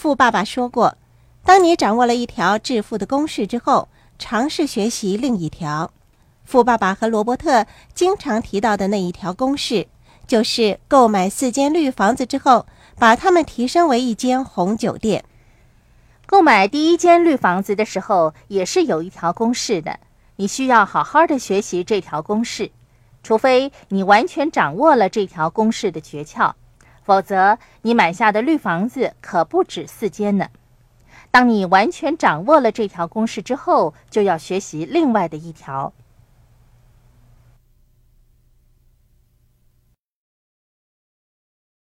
富爸爸说过，当你掌握了一条致富的公式之后，尝试学习另一条。富爸爸和罗伯特经常提到的那一条公式，就是购买四间绿房子之后，把它们提升为一间红酒店。购买第一间绿房子的时候，也是有一条公式的。你需要好好的学习这条公式，除非你完全掌握了这条公式的诀窍，否则你买下的绿房子可不止四间呢。当你完全掌握了这条公式之后，就要学习另外的一条，